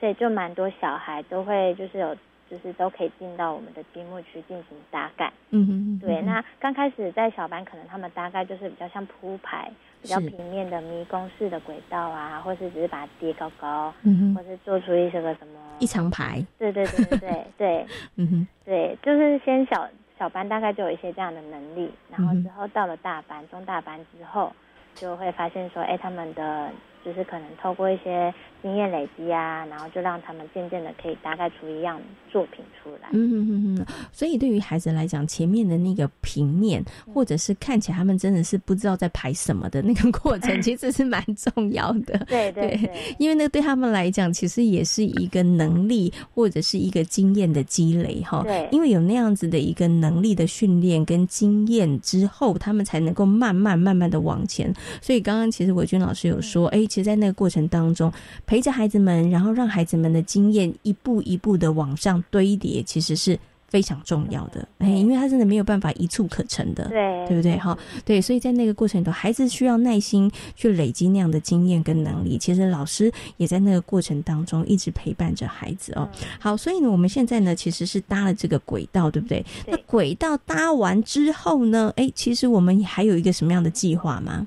所以就蛮多小孩都会就是有。就是都可以进到我们的积木区进行搭盖，嗯哼，对。那刚开始在小班，可能他们大概就是比较像铺排，比较平面的迷宫式的轨道啊，或是只是把它叠高高，嗯哼，或是做出一些个什么一长排，对对对对对对，[laughs] 嗯哼，对，就是先小小班大概就有一些这样的能力，然后之后到了大班、中大班之后，就会发现说，哎，他们的。就是可能透过一些经验累积啊，然后就让他们渐渐的可以大概出一样作品出来。嗯嗯嗯嗯。所以对于孩子来讲，前面的那个平面，或者是看起来他们真的是不知道在排什么的那个过程，其实是蛮重要的。[laughs] 对对对。因为那对他们来讲，其实也是一个能力或者是一个经验的积累哈。对。因为有那样子的一个能力的训练跟经验之后，他们才能够慢慢慢慢的往前。所以刚刚其实伟军老师有说，哎。其实，在那个过程当中，陪着孩子们，然后让孩子们的经验一步一步的往上堆叠，其实是非常重要的。哎，因为他真的没有办法一蹴可成的，对，对不对？哈，对，所以在那个过程里头，孩子需要耐心去累积那样的经验跟能力。其实老师也在那个过程当中一直陪伴着孩子哦。好，所以呢，我们现在呢，其实是搭了这个轨道，对不对？那轨道搭完之后呢，哎，其实我们还有一个什么样的计划吗？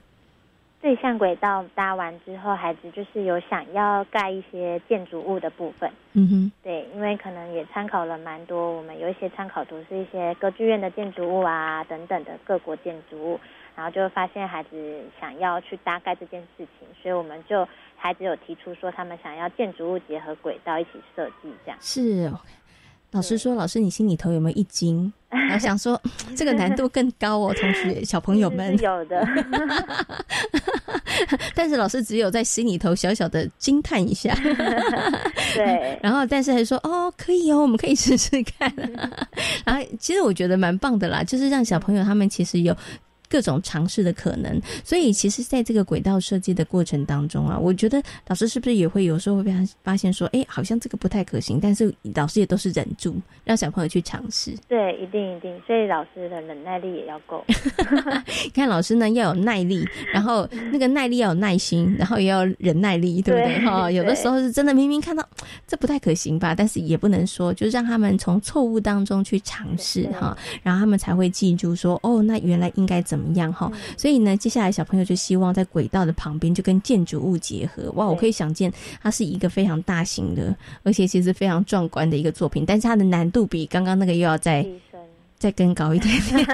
对向轨道搭完之后，孩子就是有想要盖一些建筑物的部分。嗯哼，对，因为可能也参考了蛮多，我们有一些参考图是一些歌剧院的建筑物啊等等的各国建筑物，然后就发现孩子想要去搭盖这件事情，所以我们就孩子有提出说他们想要建筑物结合轨道一起设计这样。是。老师说：“老师，你心里头有没有一惊？” [laughs] 然后想说：“这个难度更高哦，同学小朋友们。”有的，[laughs] 但是老师只有在心里头小小的惊叹一下。[laughs] 对，然后但是还说：“哦，可以哦，我们可以试试看。”然后其实我觉得蛮棒的啦，就是让小朋友他们其实有。各种尝试的可能，所以其实在这个轨道设计的过程当中啊，我觉得老师是不是也会有时候会被他发现说，哎，好像这个不太可行，但是老师也都是忍住让小朋友去尝试。对，一定一定，所以老师的忍耐力也要够。你 [laughs] 看老师呢要有耐力，然后那个耐力要有耐心，然后也要忍耐力，对不对？哈，有的时候是真的明明看到这不太可行吧，但是也不能说，就让他们从错误当中去尝试哈，然后他们才会记住说，哦，那原来应该怎。怎么样哈？所以呢，接下来小朋友就希望在轨道的旁边就跟建筑物结合。哇，我可以想见，它是一个非常大型的，而且其实非常壮观的一个作品。但是它的难度比刚刚那个又要再 [laughs] [laughs] 再更高一点点，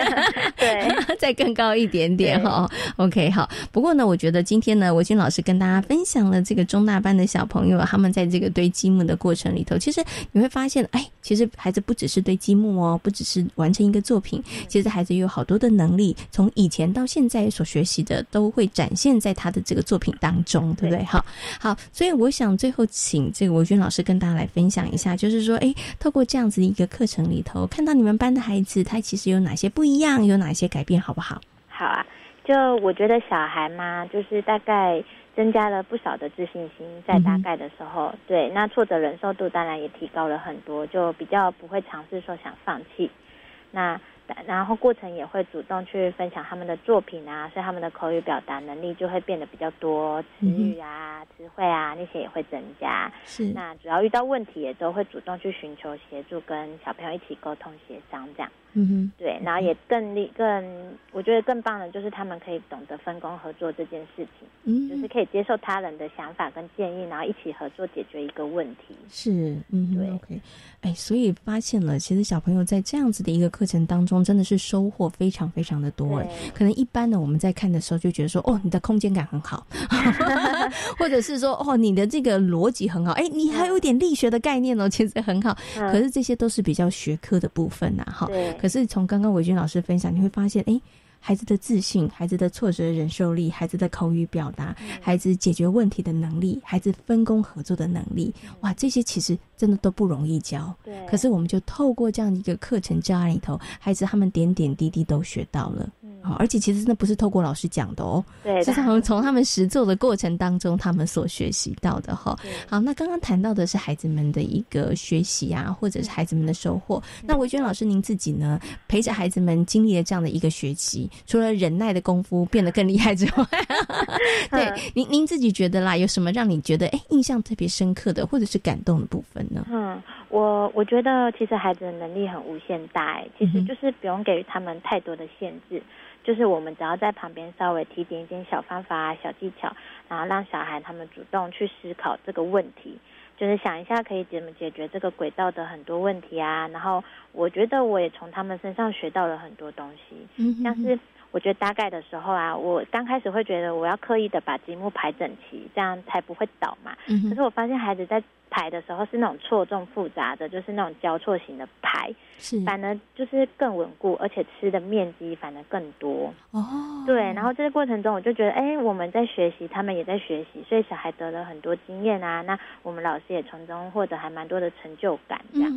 对，再更高一点点哈。OK，好。不过呢，我觉得今天呢，维军老师跟大家分享了这个中大班的小朋友，他们在这个堆积木的过程里头，其实你会发现，哎。其实孩子不只是堆积木哦，不只是完成一个作品，其实孩子有好多的能力，从以前到现在所学习的都会展现在他的这个作品当中，对不对？好，好，所以我想最后请这个维军老师跟大家来分享一下，就是说，哎，透过这样子的一个课程里头，看到你们班的孩子他其实有哪些不一样，有哪些改变，好不好？好啊，就我觉得小孩嘛，就是大概。增加了不少的自信心，在大概的时候，对，那挫折忍受度当然也提高了很多，就比较不会尝试说想放弃，那然后过程也会主动去分享他们的作品啊，所以他们的口语表达能力就会变得比较多，词语啊、词汇啊那些也会增加。是，那主要遇到问题也都会主动去寻求协助，跟小朋友一起沟通协商这样。嗯哼，对，然后也更力更，我觉得更棒的就是他们可以懂得分工合作这件事情，嗯，就是可以接受他人的想法跟建议，然后一起合作解决一个问题。是，嗯，对，OK，哎，所以发现了，其实小朋友在这样子的一个课程当中，真的是收获非常非常的多。哎，可能一般的，我们在看的时候就觉得说，哦，你的空间感很好，[laughs] 或者是说，哦，你的这个逻辑很好，哎，你还有点力学的概念哦，其实很好。可是这些都是比较学科的部分呐，哈。可是从刚刚伟军老师分享，你会发现，哎，孩子的自信、孩子的挫折忍受力、孩子的口语表达、孩子解决问题的能力、孩子分工合作的能力，哇，这些其实真的都不容易教。对。可是我们就透过这样的一个课程教案里头，孩子他们点点滴滴都学到了。好，而且其实那不是透过老师讲的哦，对，是从从他们实做的过程当中，他们所学习到的哈。好，那刚刚谈到的是孩子们的一个学习啊，或者是孩子们的收获。那维娟老师，您自己呢，陪着孩子们经历了这样的一个学期，除了忍耐的功夫变得更厉害之外，[laughs] 对，您您自己觉得啦，有什么让你觉得哎印象特别深刻的，或者是感动的部分呢？嗯，我我觉得其实孩子的能力很无限大，哎，其实就是不用给予他们太多的限制。就是我们只要在旁边稍微提点一点小方法啊、小技巧，然后让小孩他们主动去思考这个问题，就是想一下可以怎么解决这个轨道的很多问题啊。然后我觉得我也从他们身上学到了很多东西，像是我觉得大概的时候啊，我刚开始会觉得我要刻意的把积木排整齐，这样才不会倒嘛。可是我发现孩子在。排的时候是那种错综复杂的，就是那种交错型的牌，是反而就是更稳固，而且吃的面积反而更多。哦，对，然后这个过程中我就觉得，哎，我们在学习，他们也在学习，所以小孩得了很多经验啊。那我们老师也从中获得还蛮多的成就感，这样。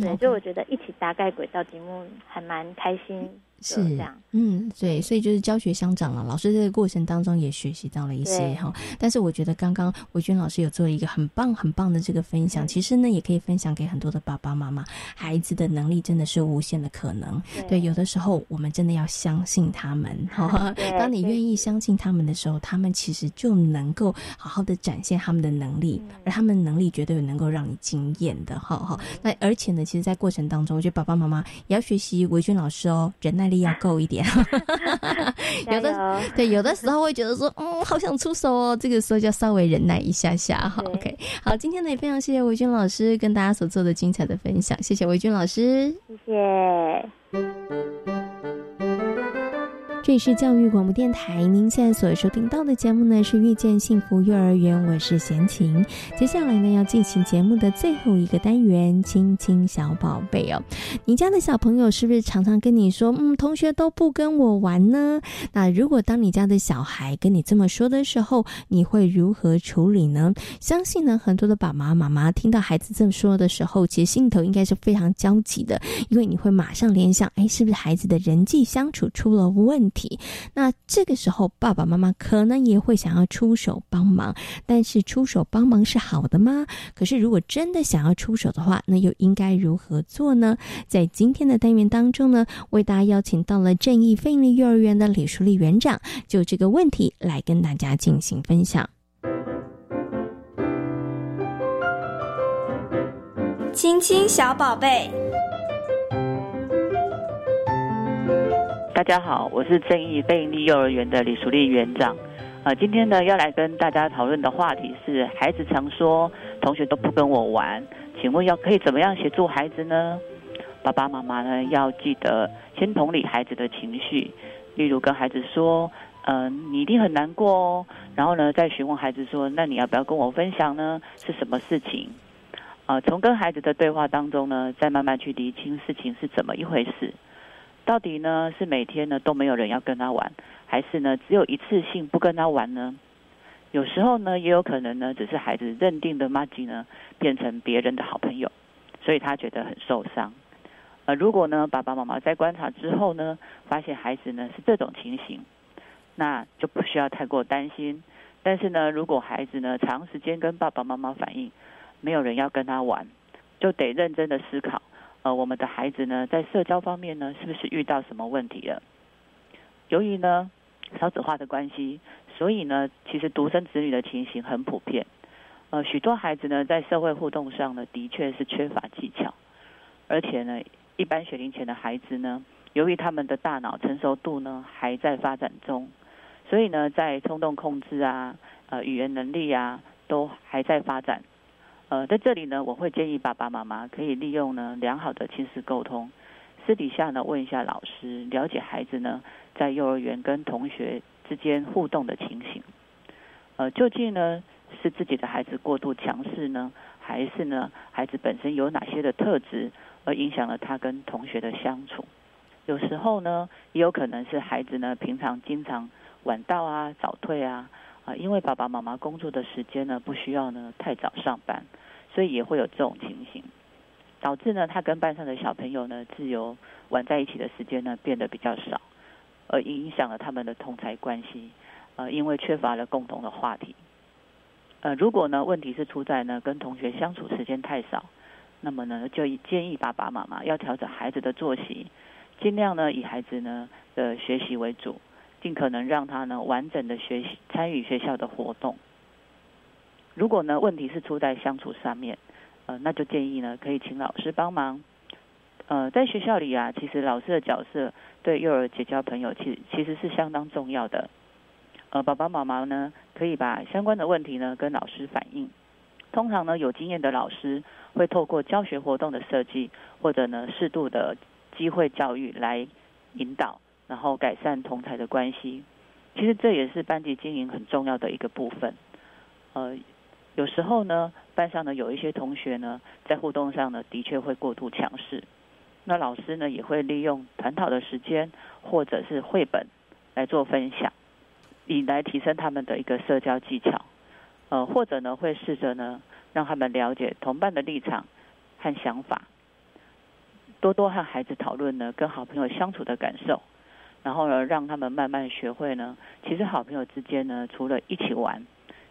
对，就我觉得一起搭盖轨道节目还蛮开心。是这样，嗯，对，所以就是教学相长了。老师这个过程当中也学习到了一些哈。但是我觉得刚刚维军老师有做了一个很棒很棒的这个分享，其实呢也可以分享给很多的爸爸妈妈。孩子的能力真的是无限的可能，对，有的时候我们真的要相信他们。[laughs] 哈，当你愿意相信他们的时候，他们其实就能够好好的展现他们的能力，而他们能力绝对能够让你惊艳的。哈哈，那而且呢，其实，在过程当中，我觉得爸爸妈妈也要学习维军老师哦，忍耐。力要够一点，[laughs] 有的对，有的时候会觉得说，[laughs] 嗯，好想出手哦，这个时候就要稍微忍耐一下下哈。OK，好，今天呢也非常谢谢维军老师跟大家所做的精彩的分享，谢谢维军老师，谢谢。这里是教育广播电台，您现在所收听到的节目呢是遇见幸福幼儿园，我是贤琴。接下来呢要进行节目的最后一个单元，亲亲小宝贝哦。你家的小朋友是不是常常跟你说，嗯，同学都不跟我玩呢？那如果当你家的小孩跟你这么说的时候，你会如何处理呢？相信呢很多的爸爸妈妈听到孩子这么说的时候，其实心头应该是非常焦急的，因为你会马上联想，哎，是不是孩子的人际相处出了问题？题那这个时候，爸爸妈妈可能也会想要出手帮忙，但是出手帮忙是好的吗？可是如果真的想要出手的话，那又应该如何做呢？在今天的单元当中呢，为大家邀请到了正义非营利幼儿园的李淑丽园长，就这个问题来跟大家进行分享。亲亲小宝贝。大家好，我是正义贝利幼儿园的李淑丽园长。呃，今天呢要来跟大家讨论的话题是：孩子常说同学都不跟我玩，请问要可以怎么样协助孩子呢？爸爸妈妈呢要记得先同理孩子的情绪，例如跟孩子说：“嗯，你一定很难过哦。”然后呢再询问孩子说：“那你要不要跟我分享呢？是什么事情？”呃，从跟孩子的对话当中呢，再慢慢去理清事情是怎么一回事。到底呢是每天呢都没有人要跟他玩，还是呢只有一次性不跟他玩呢？有时候呢也有可能呢只是孩子认定的妈吉呢变成别人的好朋友，所以他觉得很受伤。呃，如果呢爸爸妈妈在观察之后呢，发现孩子呢是这种情形，那就不需要太过担心。但是呢，如果孩子呢长时间跟爸爸妈妈反映没有人要跟他玩，就得认真的思考。呃，我们的孩子呢，在社交方面呢，是不是遇到什么问题了？由于呢少子化的关系，所以呢，其实独生子女的情形很普遍。呃，许多孩子呢，在社会互动上呢，的确是缺乏技巧，而且呢，一般学龄前的孩子呢，由于他们的大脑成熟度呢还在发展中，所以呢，在冲动控制啊、呃语言能力啊，都还在发展。呃，在这里呢，我会建议爸爸妈妈可以利用呢良好的亲子沟通，私底下呢问一下老师，了解孩子呢在幼儿园跟同学之间互动的情形。呃，究竟呢是自己的孩子过度强势呢，还是呢孩子本身有哪些的特质而影响了他跟同学的相处？有时候呢，也有可能是孩子呢平常经常晚到啊、早退啊，啊，因为爸爸妈妈工作的时间呢不需要呢太早上班。所以也会有这种情形，导致呢，他跟班上的小朋友呢，自由玩在一起的时间呢，变得比较少，而影响了他们的同才关系。呃，因为缺乏了共同的话题。呃，如果呢，问题是出在呢，跟同学相处时间太少，那么呢，就建议爸爸妈妈要调整孩子的作息，尽量呢，以孩子呢的学习为主，尽可能让他呢，完整的学习参与学校的活动。如果呢问题是出在相处上面，呃，那就建议呢可以请老师帮忙。呃，在学校里啊，其实老师的角色对幼儿结交朋友，其实其实是相当重要的。呃，爸爸妈妈呢可以把相关的问题呢跟老师反映。通常呢有经验的老师会透过教学活动的设计，或者呢适度的机会教育来引导，然后改善同才的关系。其实这也是班级经营很重要的一个部分。呃。有时候呢，班上呢有一些同学呢，在互动上呢，的确会过度强势。那老师呢，也会利用团讨的时间，或者是绘本来做分享，以来提升他们的一个社交技巧。呃，或者呢，会试着呢，让他们了解同伴的立场和想法，多多和孩子讨论呢，跟好朋友相处的感受，然后呢，让他们慢慢学会呢，其实好朋友之间呢，除了一起玩。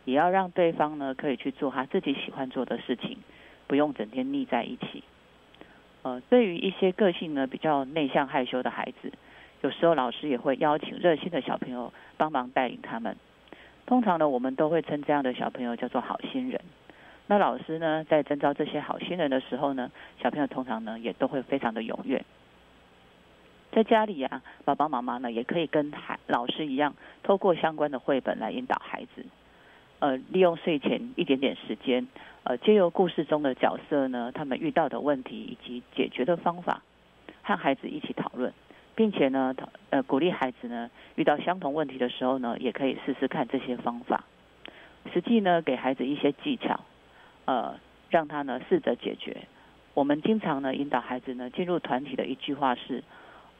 也要让对方呢可以去做他自己喜欢做的事情，不用整天腻在一起。呃，对于一些个性呢比较内向害羞的孩子，有时候老师也会邀请热心的小朋友帮忙带领他们。通常呢，我们都会称这样的小朋友叫做好心人。那老师呢在征召这些好心人的时候呢，小朋友通常呢也都会非常的踊跃。在家里啊，爸爸妈妈呢也可以跟孩老师一样，透过相关的绘本来引导孩子。呃，利用睡前一点点时间，呃，借由故事中的角色呢，他们遇到的问题以及解决的方法，和孩子一起讨论，并且呢，呃，鼓励孩子呢，遇到相同问题的时候呢，也可以试试看这些方法。实际呢，给孩子一些技巧，呃，让他呢试着解决。我们经常呢引导孩子呢进入团体的一句话是：“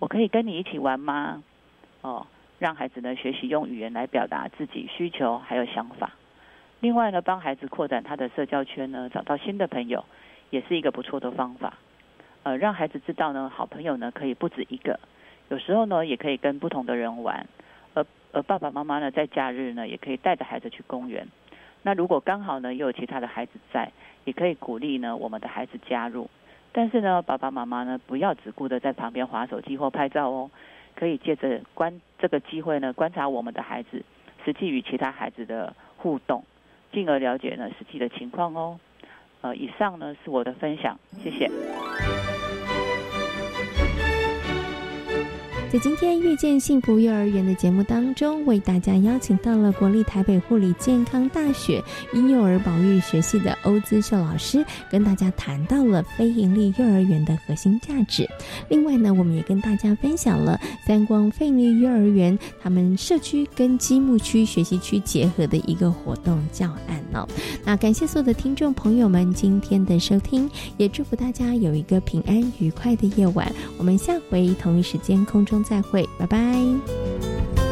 我可以跟你一起玩吗？”哦，让孩子呢学习用语言来表达自己需求还有想法。另外呢，帮孩子扩展他的社交圈呢，找到新的朋友，也是一个不错的方法。呃，让孩子知道呢，好朋友呢可以不止一个，有时候呢也可以跟不同的人玩。而而爸爸妈妈呢在假日呢也可以带着孩子去公园。那如果刚好呢又有其他的孩子在，也可以鼓励呢我们的孩子加入。但是呢，爸爸妈妈呢不要只顾着在旁边划手机或拍照哦，可以借着观这个机会呢观察我们的孩子实际与其他孩子的互动，进而了解呢实际的情况哦。呃，以上呢是我的分享，谢谢。在今天遇见幸福幼儿园的节目当中，为大家邀请到了国立台北护理健康大学婴幼儿保育学系的欧姿秀老师，跟大家谈到了非营利幼儿园的核心价值。另外呢，我们也跟大家分享了三光非营利幼儿园他们社区跟积木区学习区结合的一个活动教案哦。那感谢所有的听众朋友们今天的收听，也祝福大家有一个平安愉快的夜晚。我们下回同一时间空中。再会拜拜。